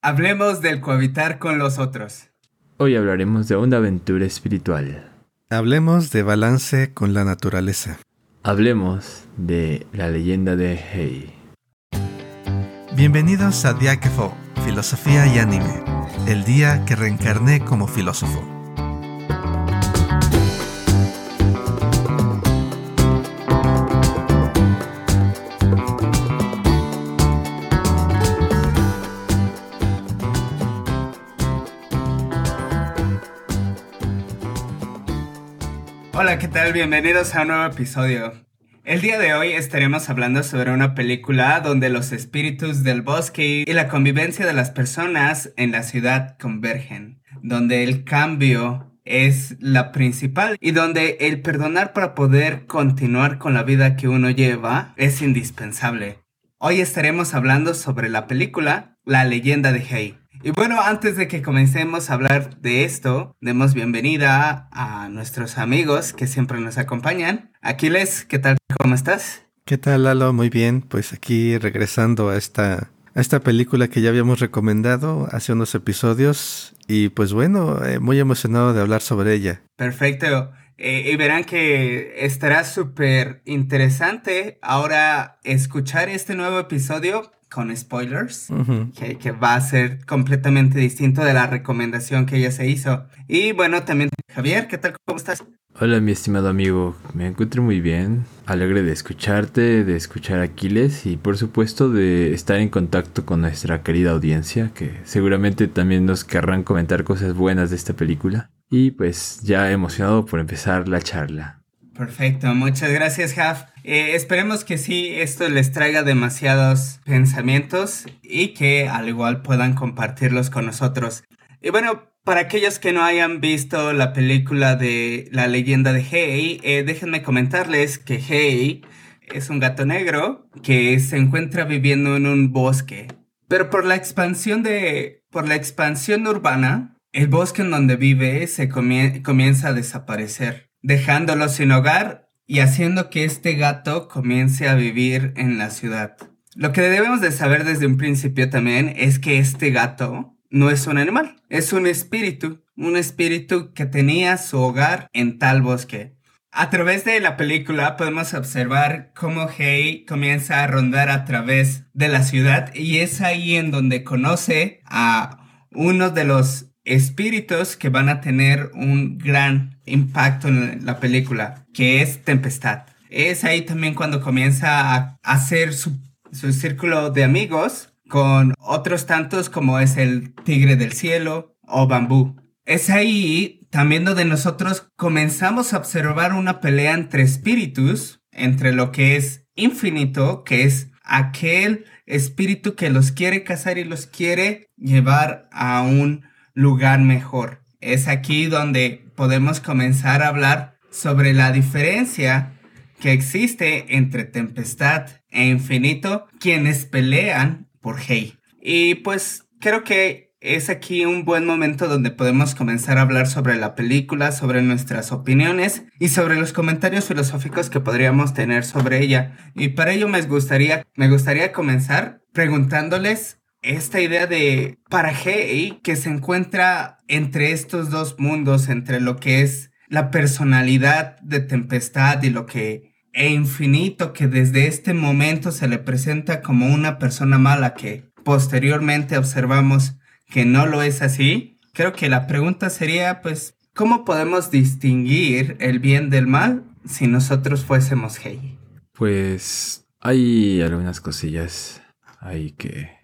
Hablemos del cohabitar con los otros. Hoy hablaremos de una aventura espiritual. Hablemos de balance con la naturaleza. Hablemos de la leyenda de Hei. Bienvenidos a Diáquefo, Filosofía y Anime, el día que reencarné como filósofo. Bienvenidos a un nuevo episodio. El día de hoy estaremos hablando sobre una película donde los espíritus del bosque y la convivencia de las personas en la ciudad convergen, donde el cambio es la principal y donde el perdonar para poder continuar con la vida que uno lleva es indispensable. Hoy estaremos hablando sobre la película La leyenda de Hei. Y bueno, antes de que comencemos a hablar de esto, demos bienvenida a nuestros amigos que siempre nos acompañan. Aquiles, ¿qué tal? ¿Cómo estás? ¿Qué tal, Lalo? Muy bien, pues aquí regresando a esta, a esta película que ya habíamos recomendado hace unos episodios y pues bueno, eh, muy emocionado de hablar sobre ella. Perfecto. Eh, y verán que estará súper interesante ahora escuchar este nuevo episodio con spoilers, que, que, va a ser completamente distinto de la recomendación que ella se hizo. Y bueno, también Javier, ¿qué tal? ¿Cómo estás? Hola mi estimado amigo, me encuentro muy bien, alegre de escucharte, de escuchar a Aquiles y por supuesto de estar en contacto con nuestra querida audiencia que seguramente también nos querrán comentar cosas buenas de esta película. Y pues ya emocionado por empezar la charla. Perfecto, muchas gracias, Jaf. Eh, esperemos que sí, esto les traiga demasiados pensamientos y que al igual puedan compartirlos con nosotros. Y bueno, para aquellos que no hayan visto la película de La leyenda de Hei, eh, déjenme comentarles que Hei es un gato negro que se encuentra viviendo en un bosque. Pero por la expansión de. por la expansión urbana, el bosque en donde vive se comienza a desaparecer dejándolo sin hogar y haciendo que este gato comience a vivir en la ciudad. Lo que debemos de saber desde un principio también es que este gato no es un animal, es un espíritu, un espíritu que tenía su hogar en tal bosque. A través de la película podemos observar cómo Hei comienza a rondar a través de la ciudad y es ahí en donde conoce a uno de los espíritus que van a tener un gran impacto en la película, que es Tempestad. Es ahí también cuando comienza a hacer su, círculo de amigos con otros tantos como es el Tigre del Cielo o Bambú. Es ahí también donde nosotros comenzamos a observar una pelea entre espíritus, entre lo que es infinito, que es aquel espíritu que los quiere cazar y los quiere llevar a un lugar mejor. Es aquí donde podemos comenzar a hablar sobre la diferencia que existe entre tempestad e infinito, quienes pelean por Hei. Y pues creo que es aquí un buen momento donde podemos comenzar a hablar sobre la película, sobre nuestras opiniones y sobre los comentarios filosóficos que podríamos tener sobre ella. Y para ello me gustaría, me gustaría comenzar preguntándoles esta idea de para Hei que se encuentra entre estos dos mundos, entre lo que es la personalidad de Tempestad y lo que e infinito que desde este momento se le presenta como una persona mala que posteriormente observamos que no lo es así. Creo que la pregunta sería pues ¿cómo podemos distinguir el bien del mal si nosotros fuésemos Hei? Pues hay algunas cosillas ahí que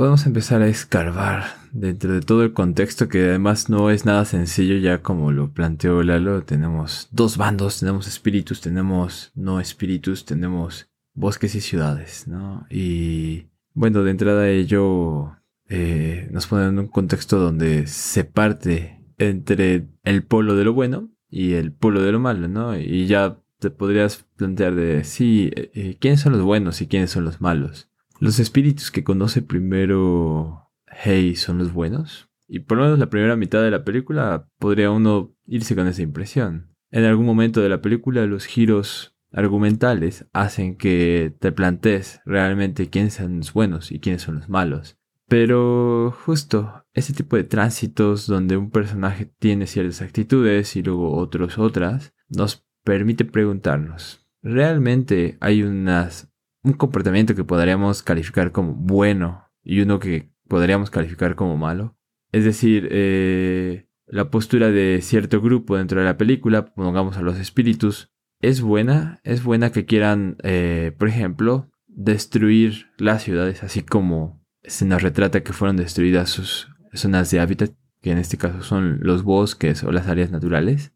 podemos empezar a escarbar dentro de todo el contexto que además no es nada sencillo ya como lo planteó Lalo. Tenemos dos bandos, tenemos espíritus, tenemos no espíritus, tenemos bosques y ciudades, ¿no? Y bueno, de entrada ello eh, nos pone en un contexto donde se parte entre el polo de lo bueno y el polo de lo malo, ¿no? Y ya te podrías plantear de, sí, eh, eh, ¿quiénes son los buenos y quiénes son los malos? Los espíritus que conoce primero Hey son los buenos. Y por lo menos la primera mitad de la película podría uno irse con esa impresión. En algún momento de la película los giros argumentales hacen que te plantees realmente quiénes son los buenos y quiénes son los malos. Pero justo ese tipo de tránsitos donde un personaje tiene ciertas actitudes y luego otros otras, nos permite preguntarnos, ¿realmente hay unas, un comportamiento que podríamos calificar como bueno y uno que podríamos calificar como malo? Es decir, eh, la postura de cierto grupo dentro de la película, pongamos a los espíritus, es buena, es buena que quieran, eh, por ejemplo, destruir las ciudades, así como se nos retrata que fueron destruidas sus zonas de hábitat, que en este caso son los bosques o las áreas naturales.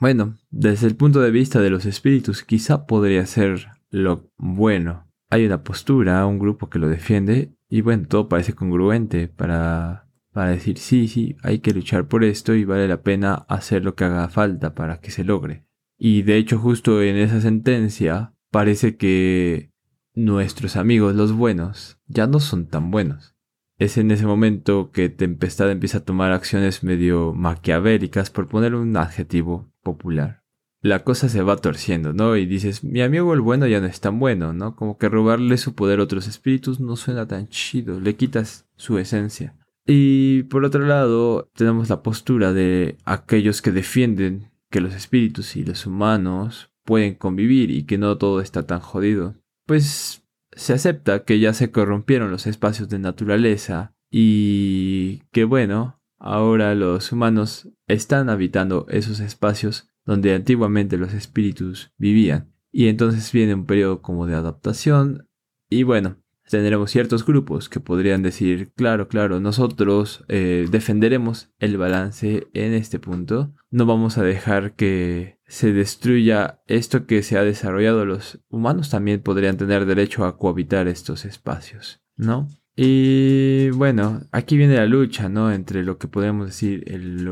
Bueno, desde el punto de vista de los espíritus, quizá podría ser lo bueno. Hay una postura, un grupo que lo defiende, y bueno, todo parece congruente para, para decir sí, sí, hay que luchar por esto y vale la pena hacer lo que haga falta para que se logre. Y de hecho, justo en esa sentencia, parece que nuestros amigos los buenos ya no son tan buenos. Es en ese momento que Tempestad empieza a tomar acciones medio maquiavélicas, por poner un adjetivo popular. La cosa se va torciendo, ¿no? Y dices, mi amigo el bueno ya no es tan bueno, ¿no? Como que robarle su poder a otros espíritus no suena tan chido, le quitas su esencia. Y por otro lado, tenemos la postura de aquellos que defienden que los espíritus y los humanos pueden convivir y que no todo está tan jodido pues se acepta que ya se corrompieron los espacios de naturaleza y que bueno, ahora los humanos están habitando esos espacios donde antiguamente los espíritus vivían. Y entonces viene un periodo como de adaptación y bueno, tendremos ciertos grupos que podrían decir, claro, claro, nosotros eh, defenderemos el balance en este punto, no vamos a dejar que se destruya esto que se ha desarrollado, los humanos también podrían tener derecho a cohabitar estos espacios, ¿no? Y bueno, aquí viene la lucha, ¿no? Entre lo que podemos decir el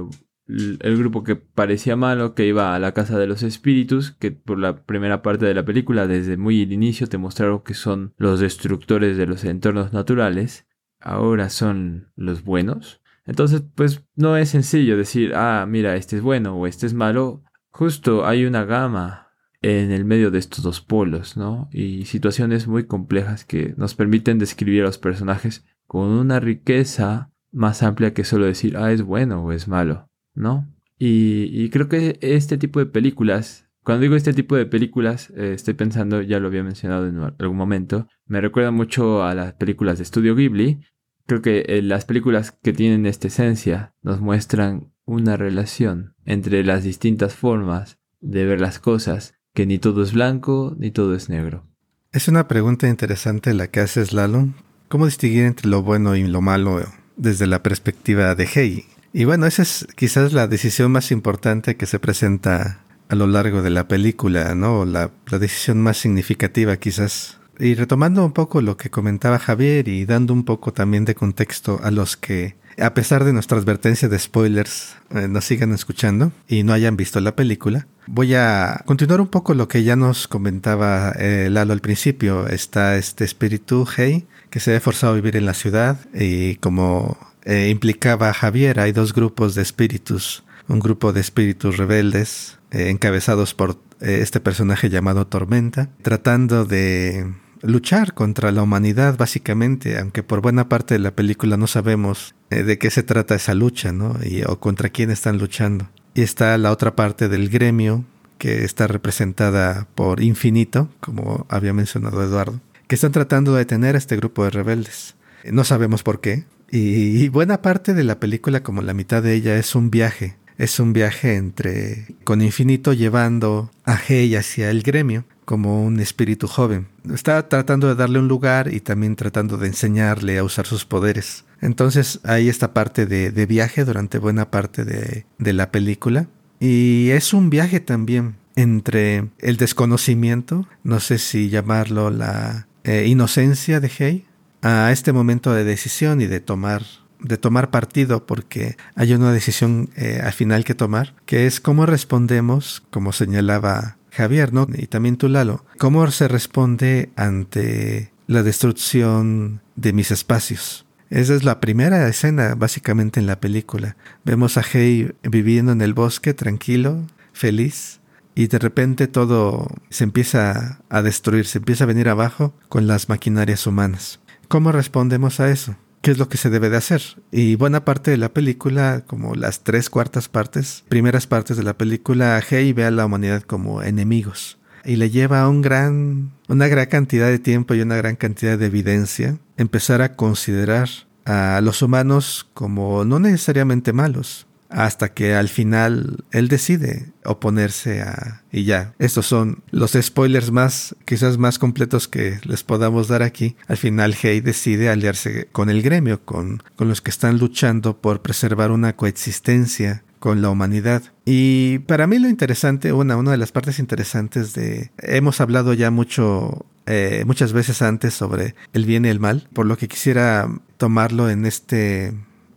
el grupo que parecía malo, que iba a la casa de los espíritus, que por la primera parte de la película, desde muy el inicio, te mostraron que son los destructores de los entornos naturales, ahora son los buenos. Entonces, pues no es sencillo decir, ah, mira, este es bueno o este es malo. Justo hay una gama en el medio de estos dos polos, ¿no? Y situaciones muy complejas que nos permiten describir a los personajes con una riqueza más amplia que solo decir, ah, es bueno o es malo. ¿No? Y, creo que este tipo de películas, cuando digo este tipo de películas, eh, estoy pensando, ya lo había mencionado en algún momento, me recuerda mucho a las películas de Estudio Ghibli. Creo que eh, las películas que tienen esta esencia nos muestran una relación entre las distintas formas de ver las cosas, que ni todo es blanco ni todo es negro. Es una pregunta interesante la que haces, Lalo. ¿Cómo distinguir entre lo bueno y lo malo desde la perspectiva de Hei? Y bueno, esa es quizás la decisión más importante que se presenta a lo largo de la película, ¿no? La, la decisión más significativa quizás. Y retomando un poco lo que comentaba Javier y dando un poco también de contexto a los que, a pesar de nuestra advertencia de spoilers, eh, nos sigan escuchando y no hayan visto la película, voy a continuar un poco lo que ya nos comentaba eh, Lalo al principio. Está este espíritu Hey que se ha forzado a vivir en la ciudad y como eh, implicaba a Javier. Hay dos grupos de espíritus. Un grupo de espíritus rebeldes, eh, encabezados por eh, este personaje llamado Tormenta, tratando de luchar contra la humanidad básicamente, aunque por buena parte de la película no sabemos de qué se trata esa lucha, ¿no? Y, o contra quién están luchando. Y está la otra parte del gremio, que está representada por Infinito, como había mencionado Eduardo, que están tratando de detener a este grupo de rebeldes. No sabemos por qué, y, buena parte de la película, como la mitad de ella, es un viaje. Es un viaje entre con infinito llevando a Hei hacia el gremio como un espíritu joven. Está tratando de darle un lugar y también tratando de enseñarle a usar sus poderes. Entonces hay esta parte de, viaje durante buena parte de, la película. Y es un viaje también entre el desconocimiento, no sé si llamarlo la eh, inocencia de Hei, a este momento de decisión y de tomar de tomar partido porque hay una decisión eh, al final que tomar, que es cómo respondemos, como señalaba Javier, ¿no? Y también tú, Lalo, cómo se responde ante la destrucción de mis espacios. Esa es la primera escena básicamente en la película. Vemos a Hei viviendo en el bosque tranquilo, feliz, y de repente todo se empieza a destruir, se empieza a venir abajo con las maquinarias humanas. ¿Cómo respondemos a eso? qué es lo que se debe de hacer. Y buena parte de la película, como las tres cuartas partes, primeras partes de la película, Hey ve a la humanidad como enemigos. Y le lleva un gran, una gran cantidad de tiempo y una gran cantidad de evidencia empezar a considerar a los humanos como no necesariamente malos, hasta que al final él decide oponerse a... Y ya, estos son los spoilers más, quizás más completos que les podamos dar aquí. Al final Hey decide aliarse con el gremio, con, con los que están luchando por preservar una coexistencia con la humanidad. Y para mí lo interesante, una, una de las partes interesantes de... Hemos hablado ya mucho, eh, muchas veces antes sobre el bien y el mal, por lo que quisiera tomarlo en este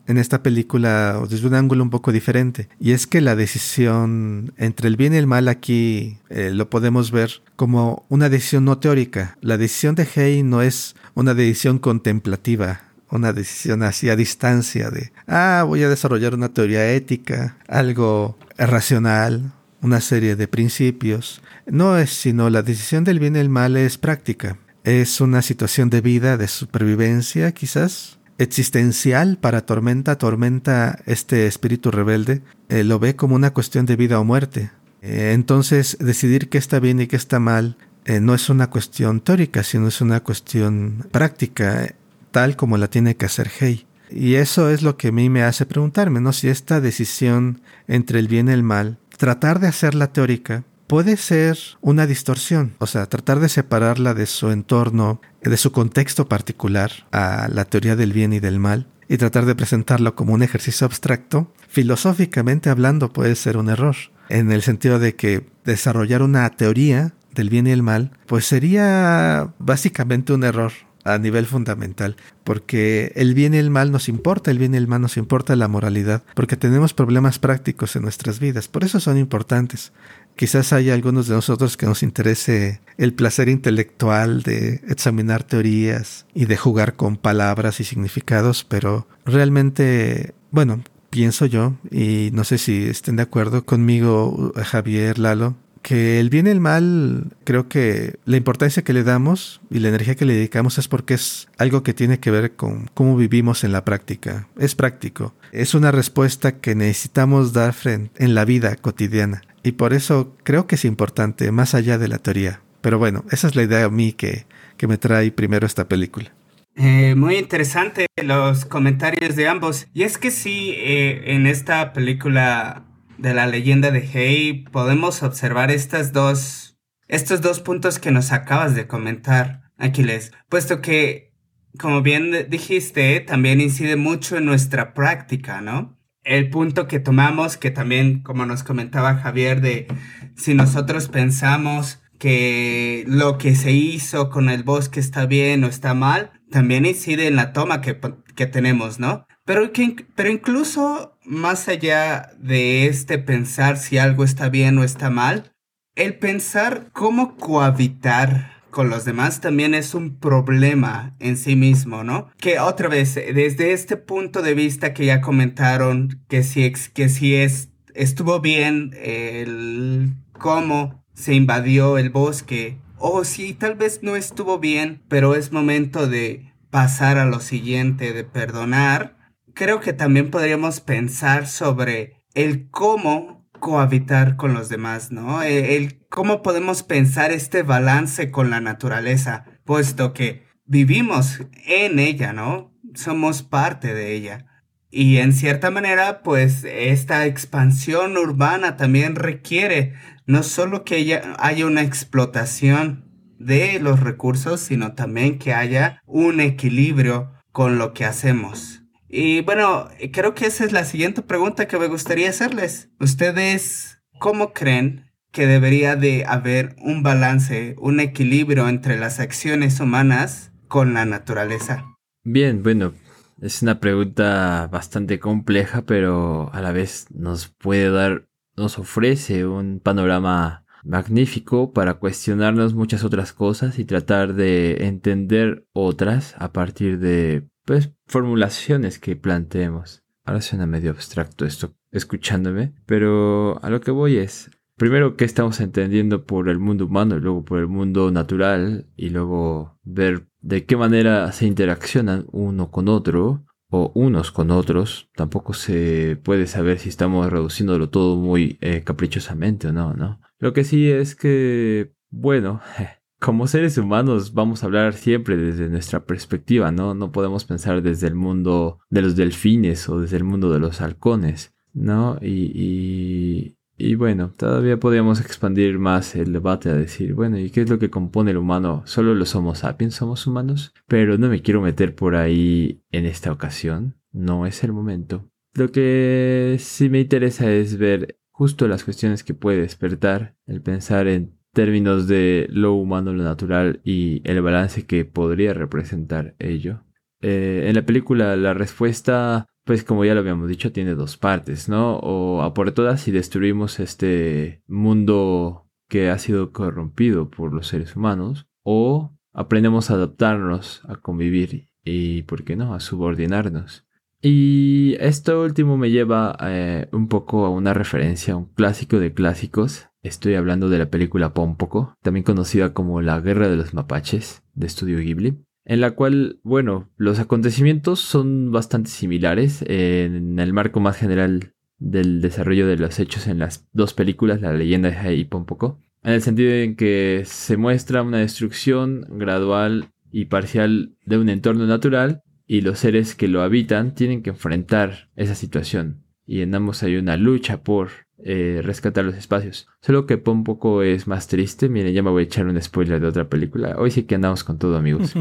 en esta película desde un ángulo un poco diferente. Y es que la decisión entre el bien y el mal aquí eh, lo podemos ver como una decisión no teórica. La decisión de Hay no es una decisión contemplativa, una decisión así a distancia de, ah, voy a desarrollar una teoría ética, algo racional, una serie de principios. No es sino la decisión del bien y el mal es práctica. Es una situación de vida, de supervivencia quizás, existencial para Tormenta. Tormenta, este espíritu rebelde, eh, lo ve como una cuestión de vida o muerte. Eh, entonces, decidir qué está bien y qué está mal eh, no es una cuestión teórica, sino es una cuestión práctica, tal como la tiene que hacer Hey. Y eso es lo que a mí me hace preguntarme, ¿no? Si esta decisión entre el bien y el mal, tratar de hacerla teórica, puede ser una distorsión, o sea, tratar de separarla de su entorno, de su contexto particular a la teoría del bien y del mal, y tratar de presentarlo como un ejercicio abstracto, filosóficamente hablando puede ser un error, en el sentido de que desarrollar una teoría del bien y el mal, pues sería básicamente un error a nivel fundamental, porque el bien y el mal nos importa, el bien y el mal nos importa la moralidad, porque tenemos problemas prácticos en nuestras vidas, por eso son importantes. Quizás haya algunos de nosotros que nos interese el placer intelectual de examinar teorías y de jugar con palabras y significados, pero realmente, bueno, pienso yo, y no sé si estén de acuerdo conmigo, Javier, Lalo, que el bien y el mal, creo que la importancia que le damos y la energía que le dedicamos es porque es algo que tiene que ver con cómo vivimos en la práctica. Es práctico. Es una respuesta que necesitamos dar en la vida cotidiana. Y por eso creo que es importante, más allá de la teoría. Pero bueno, esa es la idea a mí que, que me trae primero esta película. Eh, muy interesante los comentarios de ambos. Y es que sí, eh, en esta película de la leyenda de Hey podemos observar estas dos, estos dos puntos que nos acabas de comentar, Aquiles, puesto que, como bien dijiste, también incide mucho en nuestra práctica, ¿no? El punto que tomamos, que también, como nos comentaba Javier, de si nosotros pensamos que lo que se hizo con el bosque está bien o está mal, también incide en la toma que, que tenemos, ¿no? Pero, que, pero incluso más allá de este pensar si algo está bien o está mal, el pensar cómo cohabitar con los demás también es un problema en sí mismo, ¿no? Que otra vez, desde este punto de vista que ya comentaron, que si, que si es, estuvo bien el cómo se invadió el bosque, o si tal vez no estuvo bien, pero es momento de pasar a lo siguiente, de perdonar, creo que también podríamos pensar sobre el cómo cohabitar con los demás, ¿no? E, el, cómo podemos pensar este balance con la naturaleza, puesto que vivimos en ella, ¿no? Somos parte de ella. Y en cierta manera, pues esta expansión urbana también requiere no solo que haya una explotación de los recursos, sino también que haya un equilibrio con lo que hacemos. Y bueno, creo que esa es la siguiente pregunta que me gustaría hacerles. ¿Ustedes cómo creen que debería de haber un balance, un equilibrio entre las acciones humanas con la naturaleza? Bien, bueno, es una pregunta bastante compleja, pero a la vez nos puede dar, nos ofrece un panorama magnífico para cuestionarnos muchas otras cosas y tratar de entender otras a partir de pues, formulaciones que planteemos. Ahora suena medio abstracto esto escuchándome, pero a lo que voy es, primero qué estamos entendiendo por el mundo humano y luego por el mundo natural y luego ver de qué manera se interaccionan uno con otro o unos con otros. Tampoco se puede saber si estamos reduciéndolo todo muy eh, caprichosamente o no, ¿no? Lo que sí es que, bueno, como seres humanos vamos a hablar siempre desde nuestra perspectiva, ¿no? No podemos pensar desde el mundo de los delfines o desde el mundo de los halcones, ¿no? Y, y, y bueno, todavía podríamos expandir más el debate a decir, bueno, ¿y qué es lo que compone el humano? ¿Solo los Homo sapiens somos humanos? Pero no me quiero meter por ahí en esta ocasión, no es el momento. Lo que sí me interesa es ver justo las cuestiones que puede despertar el pensar en términos de lo humano, lo natural y el balance que podría representar ello. Eh, en la película la respuesta, pues como ya lo habíamos dicho, tiene dos partes, ¿no? O a por todas si destruimos este mundo que ha sido corrompido por los seres humanos, o aprendemos a adaptarnos, a convivir y, ¿por qué no?, a subordinarnos. Y esto último me lleva eh, un poco a una referencia, a un clásico de clásicos, Estoy hablando de la película Pompoco, también conocida como La Guerra de los Mapaches, de Estudio Ghibli, en la cual, bueno, los acontecimientos son bastante similares en el marco más general del desarrollo de los hechos en las dos películas, La leyenda de y Pompoco, en el sentido en que se muestra una destrucción gradual y parcial de un entorno natural y los seres que lo habitan tienen que enfrentar esa situación. Y en ambos hay una lucha por eh, rescatar los espacios. Solo que poco es más triste. Miren, ya me voy a echar un spoiler de otra película. Hoy sí que andamos con todo, amigos.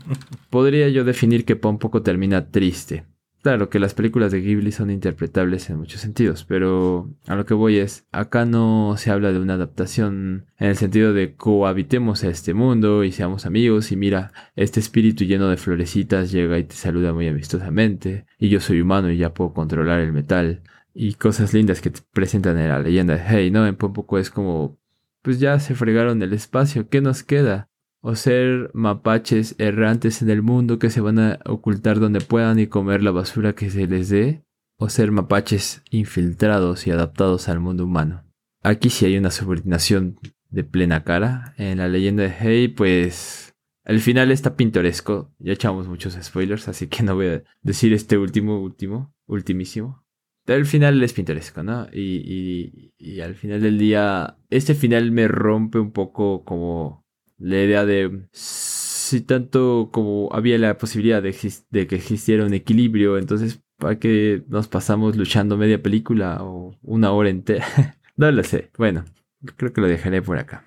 Podría yo definir que poco termina triste. Claro que las películas de Ghibli son interpretables en muchos sentidos, pero a lo que voy es, acá no se habla de una adaptación en el sentido de cohabitemos a este mundo y seamos amigos y mira, este espíritu lleno de florecitas llega y te saluda muy amistosamente y yo soy humano y ya puedo controlar el metal y cosas lindas que te presentan en la leyenda Hey, ¿no? En poco es como, pues ya se fregaron el espacio, ¿qué nos queda? O ser mapaches errantes en el mundo que se van a ocultar donde puedan y comer la basura que se les dé, o ser mapaches infiltrados y adaptados al mundo humano. Aquí sí hay una subordinación de plena cara. En la leyenda de Hey, pues el final está pintoresco. Ya echamos muchos spoilers, así que no voy a decir este último, último, ultimísimo. Pero el final es pintoresco, ¿no? Y, y, al final del día, este final me rompe un poco como la idea de si tanto como había la posibilidad de, de que existiera un equilibrio, entonces ¿para qué nos pasamos luchando media película o una hora entera? no lo sé. Bueno, creo que lo dejaré por acá.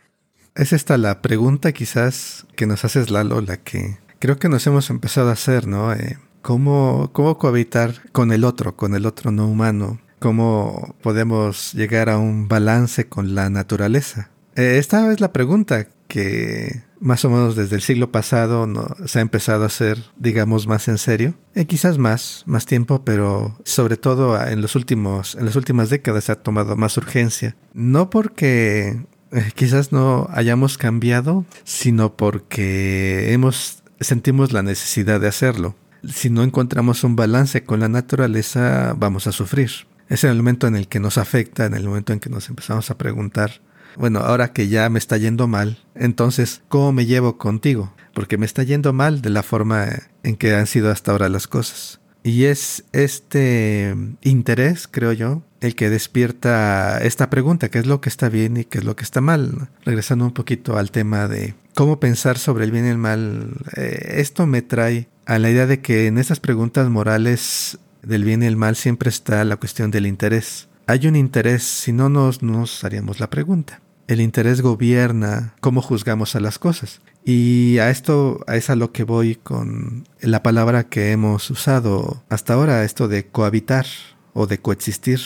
Es esta la pregunta quizás que nos haces Lalo, la que creo que nos hemos empezado a hacer, ¿no? Eh, ¿Cómo, ¿Cómo cohabitar con el otro, con el otro no humano? ¿Cómo podemos llegar a un balance con la naturaleza? Eh, esta es la pregunta que más o menos desde el siglo pasado se ha empezado a hacer, digamos, más en serio. Eh, quizás más, más tiempo, pero sobre todo en los últimos, en las últimas décadas se ha tomado más urgencia. No porque eh, quizás no hayamos cambiado, sino porque hemos sentimos la necesidad de hacerlo si no encontramos un balance con la naturaleza, vamos a sufrir. Es el momento en el que nos afecta, en el momento en que nos empezamos a preguntar, bueno, ahora que ya me está yendo mal, entonces, ¿cómo me llevo contigo? Porque me está yendo mal de la forma en que han sido hasta ahora las cosas. Y es este interés, creo yo, el que despierta esta pregunta, qué es lo que está bien y qué es lo que está mal. Regresando un poquito al tema de cómo pensar sobre el bien y el mal, eh, esto me trae a la idea de que en estas preguntas morales del bien y el mal siempre está la cuestión del interés. Hay un interés, si no nos, nos haríamos la pregunta. El interés gobierna cómo juzgamos a las cosas. Y a esto es a lo que voy con la palabra que hemos usado hasta ahora, esto de cohabitar o de coexistir.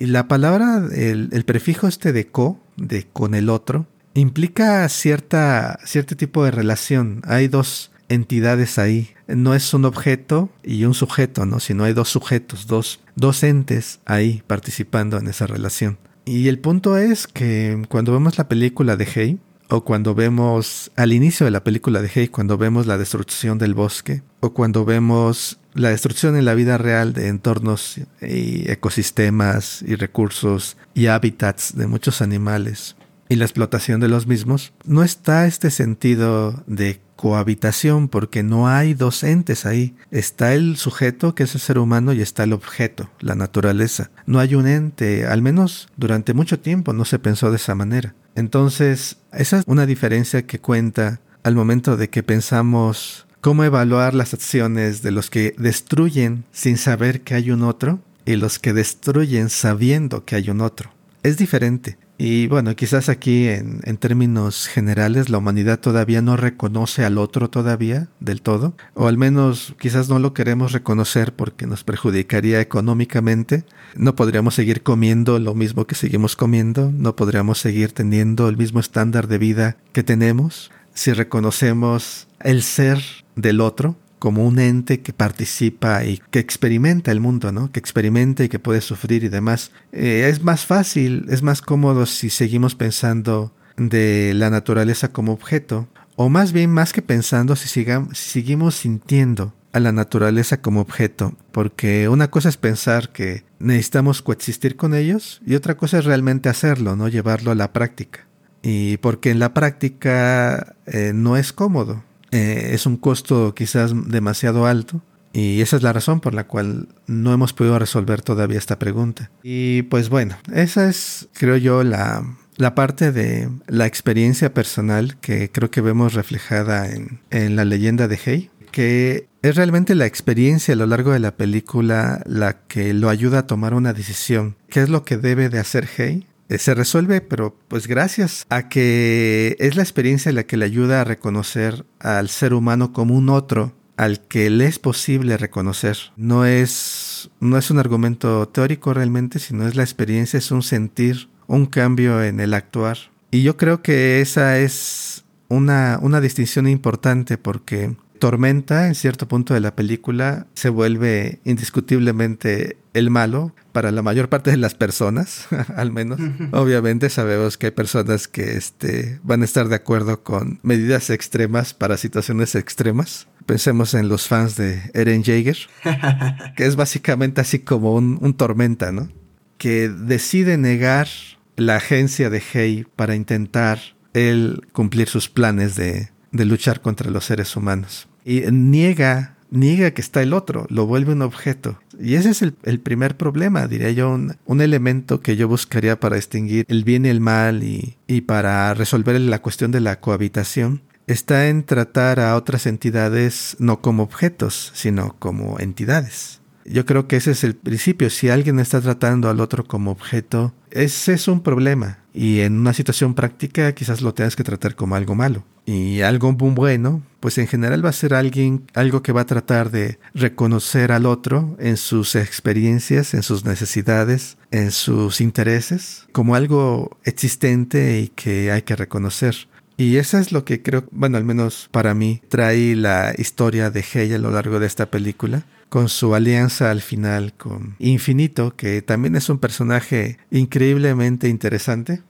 Y la palabra, el, el prefijo este de co, de con el otro, implica cierta, cierto tipo de relación. Hay dos entidades ahí. No es un objeto y un sujeto, ¿no? Sino hay dos sujetos, dos, dos entes ahí participando en esa relación. Y el punto es que cuando vemos la película de Hey, o cuando vemos al inicio de la película de Hey, cuando vemos la destrucción del bosque, o cuando vemos la destrucción en la vida real de entornos y ecosistemas y recursos y hábitats de muchos animales y la explotación de los mismos, no está este sentido de cohabitación porque no hay dos entes ahí. Está el sujeto, que es el ser humano, y está el objeto, la naturaleza. No hay un ente, al menos durante mucho tiempo no se pensó de esa manera. Entonces, esa es una diferencia que cuenta al momento de que pensamos cómo evaluar las acciones de los que destruyen sin saber que hay un otro y los que destruyen sabiendo que hay un otro. Es diferente. Y bueno, quizás aquí en, en, términos generales la humanidad todavía no reconoce al otro todavía del todo, o al menos quizás no lo queremos reconocer porque nos perjudicaría económicamente. No podríamos seguir comiendo lo mismo que seguimos comiendo, no podríamos seguir teniendo el mismo estándar de vida que tenemos si reconocemos el ser del otro como un ente que participa y que experimenta el mundo, ¿no? Que experimenta y que puede sufrir y demás. Eh, es más fácil, es más cómodo si seguimos pensando de la naturaleza como objeto, o más bien más que pensando si, si seguimos sintiendo a la naturaleza como objeto, porque una cosa es pensar que necesitamos coexistir con ellos y otra cosa es realmente hacerlo, no llevarlo a la práctica. Y porque en la práctica eh, no es cómodo, eh, es un costo quizás demasiado alto. Y esa es la razón por la cual no hemos podido resolver todavía esta pregunta. Y pues bueno, esa es, creo yo, la, la parte de la experiencia personal que creo que vemos reflejada en, en la leyenda de Hey, que es realmente la experiencia a lo largo de la película la que lo ayuda a tomar una decisión. ¿Qué es lo que debe de hacer Hey? Eh, se resuelve, pero pues gracias a que es la experiencia la que le ayuda a reconocer al ser humano como un otro al que le es posible reconocer. No es, no es un argumento teórico realmente, sino es la experiencia, es un sentir, un cambio en el actuar. Y yo creo que esa es una, una distinción importante porque Tormenta, en cierto punto de la película, se vuelve indiscutiblemente el malo para la mayor parte de las personas, al menos. Obviamente sabemos que hay personas que este, van a estar de acuerdo con medidas extremas para situaciones extremas. Pensemos en los fans de Eren Jaeger, que es básicamente así como un, un tormenta, ¿no? Que decide negar la agencia de Hei para intentar él cumplir sus planes de, de luchar contra los seres humanos. Y niega, niega que está el otro, lo vuelve un objeto. Y ese es el, primer problema, diría yo, un, un, elemento que yo buscaría para distinguir el bien y el mal y, y para resolver la cuestión de la cohabitación. Está en tratar a otras entidades no como objetos, sino como entidades. Yo creo que ese es el principio. Si alguien está tratando al otro como objeto, ese es un problema. Y en una situación práctica quizás lo tengas que tratar como algo malo. Y algo bueno, pues en general va a ser alguien, algo que va a tratar de reconocer al otro en sus experiencias, en sus necesidades, en sus intereses, como algo existente y que hay que reconocer. Y eso es lo que creo, bueno, al menos para mí, trae la historia de Hey a lo largo de esta película con su alianza al final con Infinito, que también es un personaje increíblemente interesante.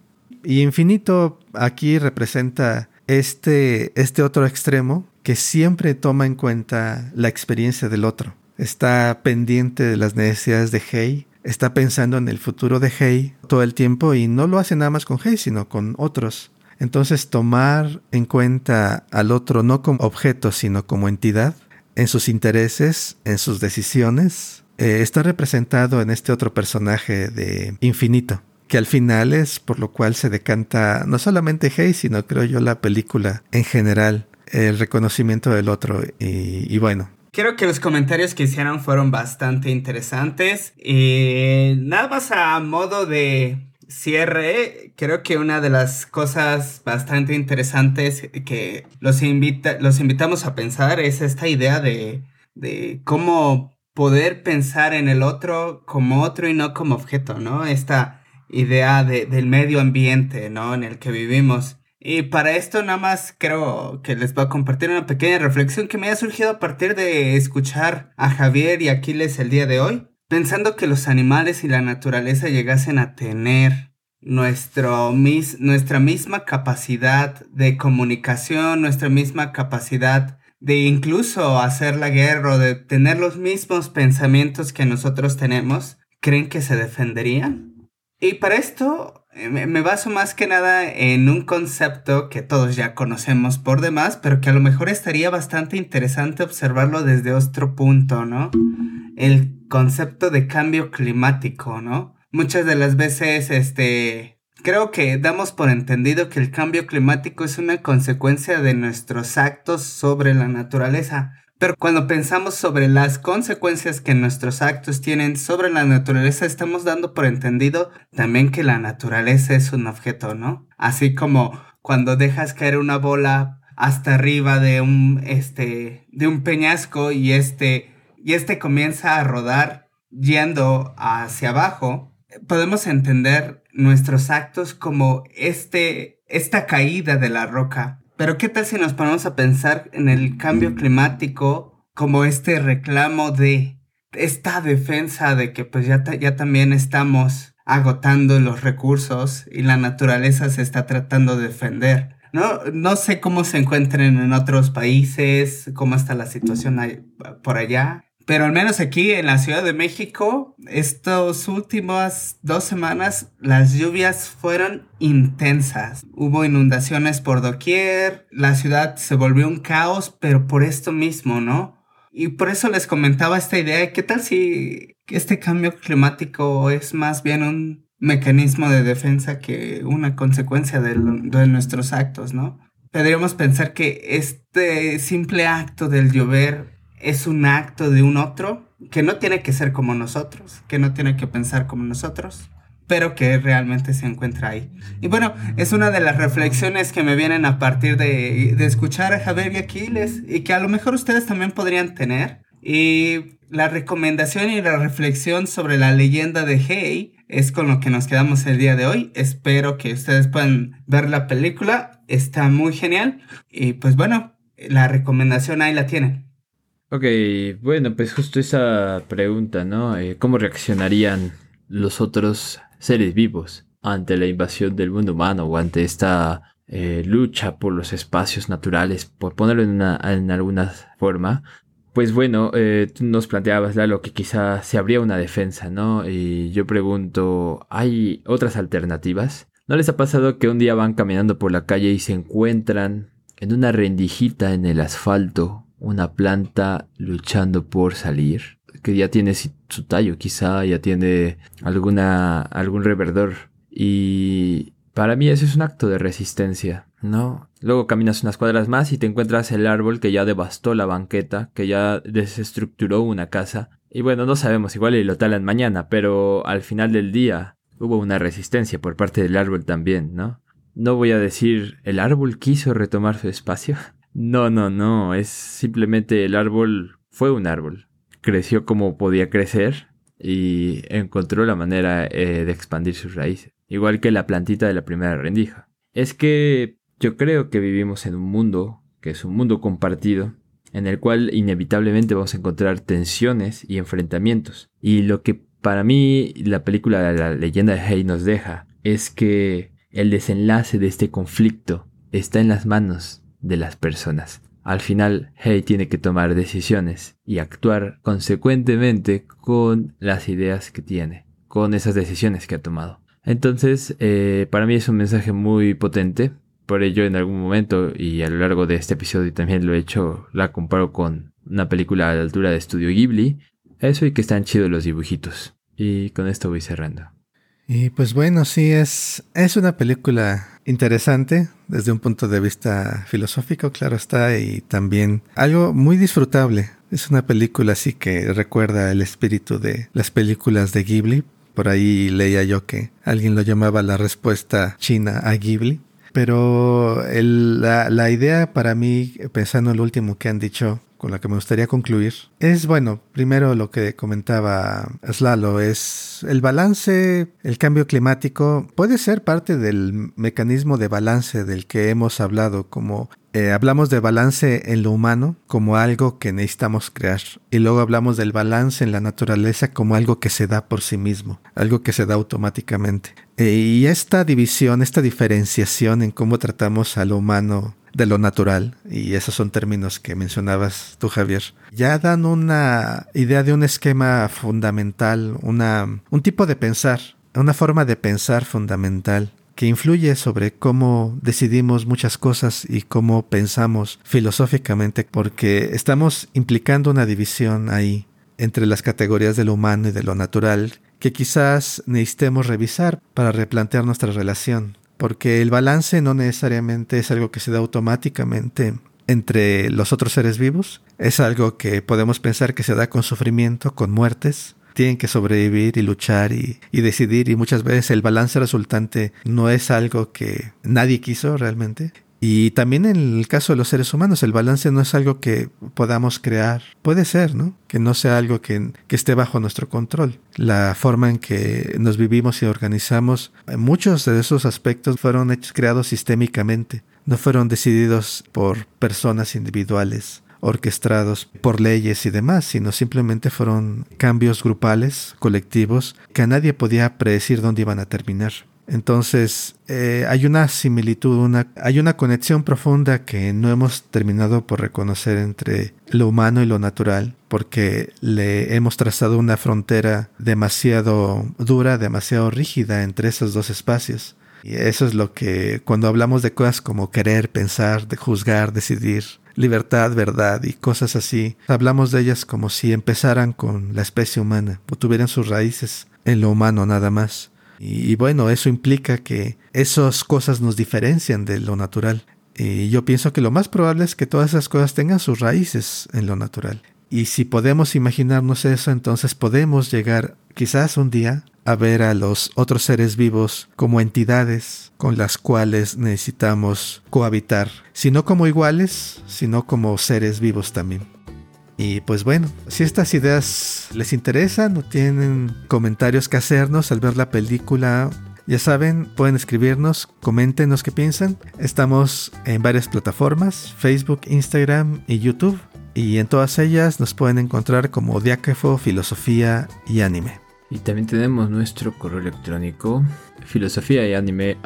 Y Infinito aquí representa este, este otro extremo que siempre toma en cuenta la experiencia del otro. Está pendiente de las necesidades de Hey, está pensando en el futuro de Hey todo el tiempo y no lo hace nada más con Hey, sino con otros. Entonces tomar en cuenta al otro no como objeto, sino como entidad, en sus intereses, en sus decisiones, eh, está representado en este otro personaje de Infinito, que al final es por lo cual se decanta no solamente Hey, sino creo yo la película en general, el reconocimiento del otro y, bueno. Creo que los comentarios que hicieron fueron bastante interesantes. Y nada más a modo de cierre, creo que una de las cosas bastante interesantes que los, invita, los invitamos a pensar es esta idea de, de cómo poder pensar en el otro como otro y no como objeto, ¿no? Esta idea de, del medio ambiente, ¿no? En el que vivimos. Y para esto nada más creo que les voy a compartir una pequeña reflexión que me ha surgido a partir de escuchar a Javier y Aquiles el día de hoy pensando que los animales y la naturaleza llegasen a tener nuestro mis, nuestra misma capacidad de comunicación, nuestra misma capacidad de incluso hacer la guerra o de tener los mismos pensamientos que nosotros tenemos, ¿creen que se defenderían? Y para esto me baso más que nada en un concepto que todos ya conocemos por demás, pero que a lo mejor estaría bastante interesante observarlo desde otro punto, ¿no? El concepto de cambio climático, ¿no? Muchas de las veces, este, creo que damos por entendido que el cambio climático es una consecuencia de nuestros actos sobre la naturaleza. Pero cuando pensamos sobre las consecuencias que nuestros actos tienen sobre la naturaleza, estamos dando por entendido también que la naturaleza es un objeto, ¿no? Así como cuando dejas caer una bola hasta arriba de un, este, de un peñasco y este, y este comienza a rodar yendo hacia abajo, podemos entender nuestros actos como este, esta caída de la roca pero ¿qué tal si nos ponemos a pensar en el cambio climático como este reclamo de esta defensa de que pues ya, ya también estamos agotando los recursos y la naturaleza se está tratando de defender? No, no sé cómo se encuentren en otros países, cómo está la situación por allá, pero al menos aquí en la Ciudad de México, estas últimas dos semanas, las lluvias fueron intensas. Hubo inundaciones por doquier, la ciudad se volvió un caos, pero por esto mismo, ¿no? Y por eso les comentaba esta idea, ¿qué tal si este cambio climático es más bien un mecanismo de defensa que una consecuencia de, de nuestros actos, ¿no? Podríamos pensar que este simple acto del llover es un acto de un otro que no tiene que ser como nosotros, que no tiene que pensar como nosotros, pero que realmente se encuentra ahí. Y bueno, es una de las reflexiones que me vienen a partir de, escuchar a Javier y Aquiles y que a lo mejor ustedes también podrían tener. Y la recomendación y la reflexión sobre la leyenda de Hey es con lo que nos quedamos el día de hoy. Espero que ustedes puedan ver la película. Está muy genial. Y pues bueno, la recomendación ahí la tienen. Ok, bueno, pues justo esa pregunta, ¿no? Eh, ¿Cómo reaccionarían los otros seres vivos ante la invasión del mundo humano o ante esta eh, lucha por los espacios naturales, por ponerlo en, una, en alguna forma? Pues bueno, eh, tú nos planteabas, Lalo, que quizá se habría una defensa, ¿no? Y yo pregunto, ¿hay otras alternativas? ¿No les ha pasado que un día van caminando por la calle y se encuentran en una rendijita en el asfalto una planta luchando por salir, que ya tiene su tallo, quizá ya tiene alguna, algún reverdor. Y para mí eso es un acto de resistencia, ¿no? Luego caminas unas cuadras más y te encuentras el árbol que ya devastó la banqueta, que ya desestructuró una casa. Y bueno, no sabemos, igual y lo talan mañana, pero al final del día hubo una resistencia por parte del árbol también, ¿no? No voy a decir el árbol quiso retomar su espacio, no, no, no, es simplemente el árbol fue un árbol. Creció como podía crecer y encontró la manera eh, de expandir sus raíces, igual que la plantita de la primera rendija. Es que yo creo que vivimos en un mundo, que es un mundo compartido, en el cual inevitablemente vamos a encontrar tensiones y enfrentamientos. Y lo que para mí la película la leyenda de Hay nos deja es que el desenlace de este conflicto está en las manos de las personas. Al final, Hay tiene que tomar decisiones y actuar consecuentemente con las ideas que tiene, con esas decisiones que ha tomado. Entonces, eh, para mí es un mensaje muy potente. Por ello, en algún momento y a lo largo de este episodio también lo he hecho, la comparo con una película a la altura de Estudio Ghibli. Eso y que están chidos los dibujitos. Y con esto voy cerrando. Y pues bueno, sí, es, es una película interesante desde un punto de vista filosófico, claro está, y también algo muy disfrutable. Es una película así que recuerda el espíritu de las películas de Ghibli. Por ahí leía yo que alguien lo llamaba la respuesta china a Ghibli. Pero la, la idea para mí, pensando en lo último que han dicho, con la que me gustaría concluir, es bueno, primero lo que comentaba Slalo, es el balance, el cambio climático puede ser parte del mecanismo de balance del que hemos hablado, como eh, hablamos de balance en lo humano como algo que necesitamos crear y luego hablamos del balance en la naturaleza como algo que se da por sí mismo, algo que se da automáticamente. Eh, y esta división, esta diferenciación en cómo tratamos a lo humano de lo natural, y esos son términos que mencionabas tú, Javier, ya dan una idea de un esquema fundamental, una, un tipo de pensar, una forma de pensar fundamental que influye sobre cómo decidimos muchas cosas y cómo pensamos filosóficamente, porque estamos implicando una división ahí entre las categorías de lo humano y de lo natural que quizás necesitemos revisar para replantear nuestra relación porque el balance no necesariamente es algo que se da automáticamente entre los otros seres vivos, es algo que podemos pensar que se da con sufrimiento, con muertes, tienen que sobrevivir y luchar y, y, decidir y muchas veces el balance resultante no es algo que nadie quiso realmente y también en el caso de los seres humanos, el balance no es algo que podamos crear. Puede ser, ¿no? Que no sea algo que, que esté bajo nuestro control. La forma en que nos vivimos y organizamos, muchos de esos aspectos fueron hechos, creados sistémicamente. No fueron decididos por personas individuales orquestados por leyes y demás, sino simplemente fueron cambios grupales, colectivos, que a nadie podía predecir dónde iban a terminar. Entonces, eh, hay una similitud, una, hay una conexión profunda que no hemos terminado por reconocer entre lo humano y lo natural, porque le hemos trazado una frontera demasiado dura, demasiado rígida entre esos dos espacios. Y eso es lo que, cuando hablamos de cosas como querer, pensar, juzgar, decidir, libertad, verdad y cosas así, hablamos de ellas como si empezaran con la especie humana o tuvieran sus raíces en lo humano nada más. Y, bueno, eso implica que esas cosas nos diferencian de lo natural. Y yo pienso que lo más probable es que todas esas cosas tengan sus raíces en lo natural. Y si podemos imaginarnos eso, entonces podemos llegar quizás un día a ver a los otros seres vivos como entidades con las cuales necesitamos cohabitar, si no como iguales, sino como seres vivos también. Y pues bueno, si estas ideas les interesan o tienen comentarios que hacernos al ver la película, ya saben, pueden escribirnos, coméntenos qué piensan. Estamos en varias plataformas, Facebook, Instagram y YouTube. Y en todas ellas nos pueden encontrar como Diáquefo, Filosofía y Anime. Y también tenemos nuestro correo electrónico filosofía y anime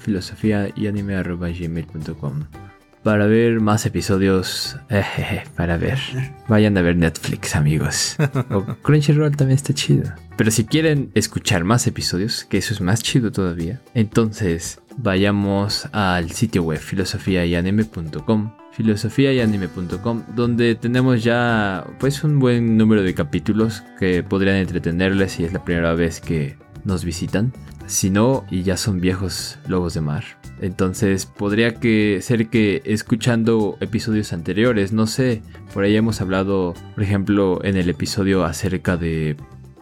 filosofía y anime para ver más episodios, eh, para ver, vayan a ver Netflix, amigos. O Crunchyroll también está chido. Pero si quieren escuchar más episodios, que eso es más chido todavía, entonces vayamos al sitio web filosofiayanime.com filosofiayanime.com donde tenemos ya pues un buen número de capítulos que podrían entretenerles si es la primera vez que nos visitan. Si no, y ya son viejos lobos de mar. Entonces podría que ser que escuchando episodios anteriores, no sé, por ahí hemos hablado, por ejemplo, en el episodio acerca de...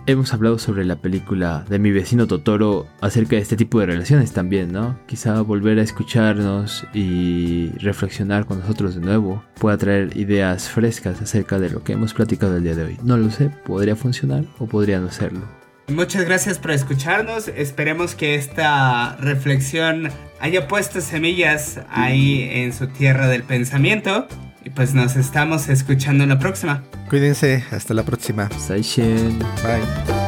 Hemos hablado sobre la película de mi vecino Totoro acerca de este tipo de relaciones también, ¿no? Quizá volver a escucharnos y reflexionar con nosotros de nuevo pueda traer ideas frescas acerca de lo que hemos platicado el día de hoy. No lo sé, podría funcionar o podría no serlo. Muchas gracias por escucharnos. Esperemos que esta reflexión haya puesto semillas ahí en su tierra del pensamiento. Y pues nos estamos escuchando en la próxima. Cuídense, hasta la próxima. Bye.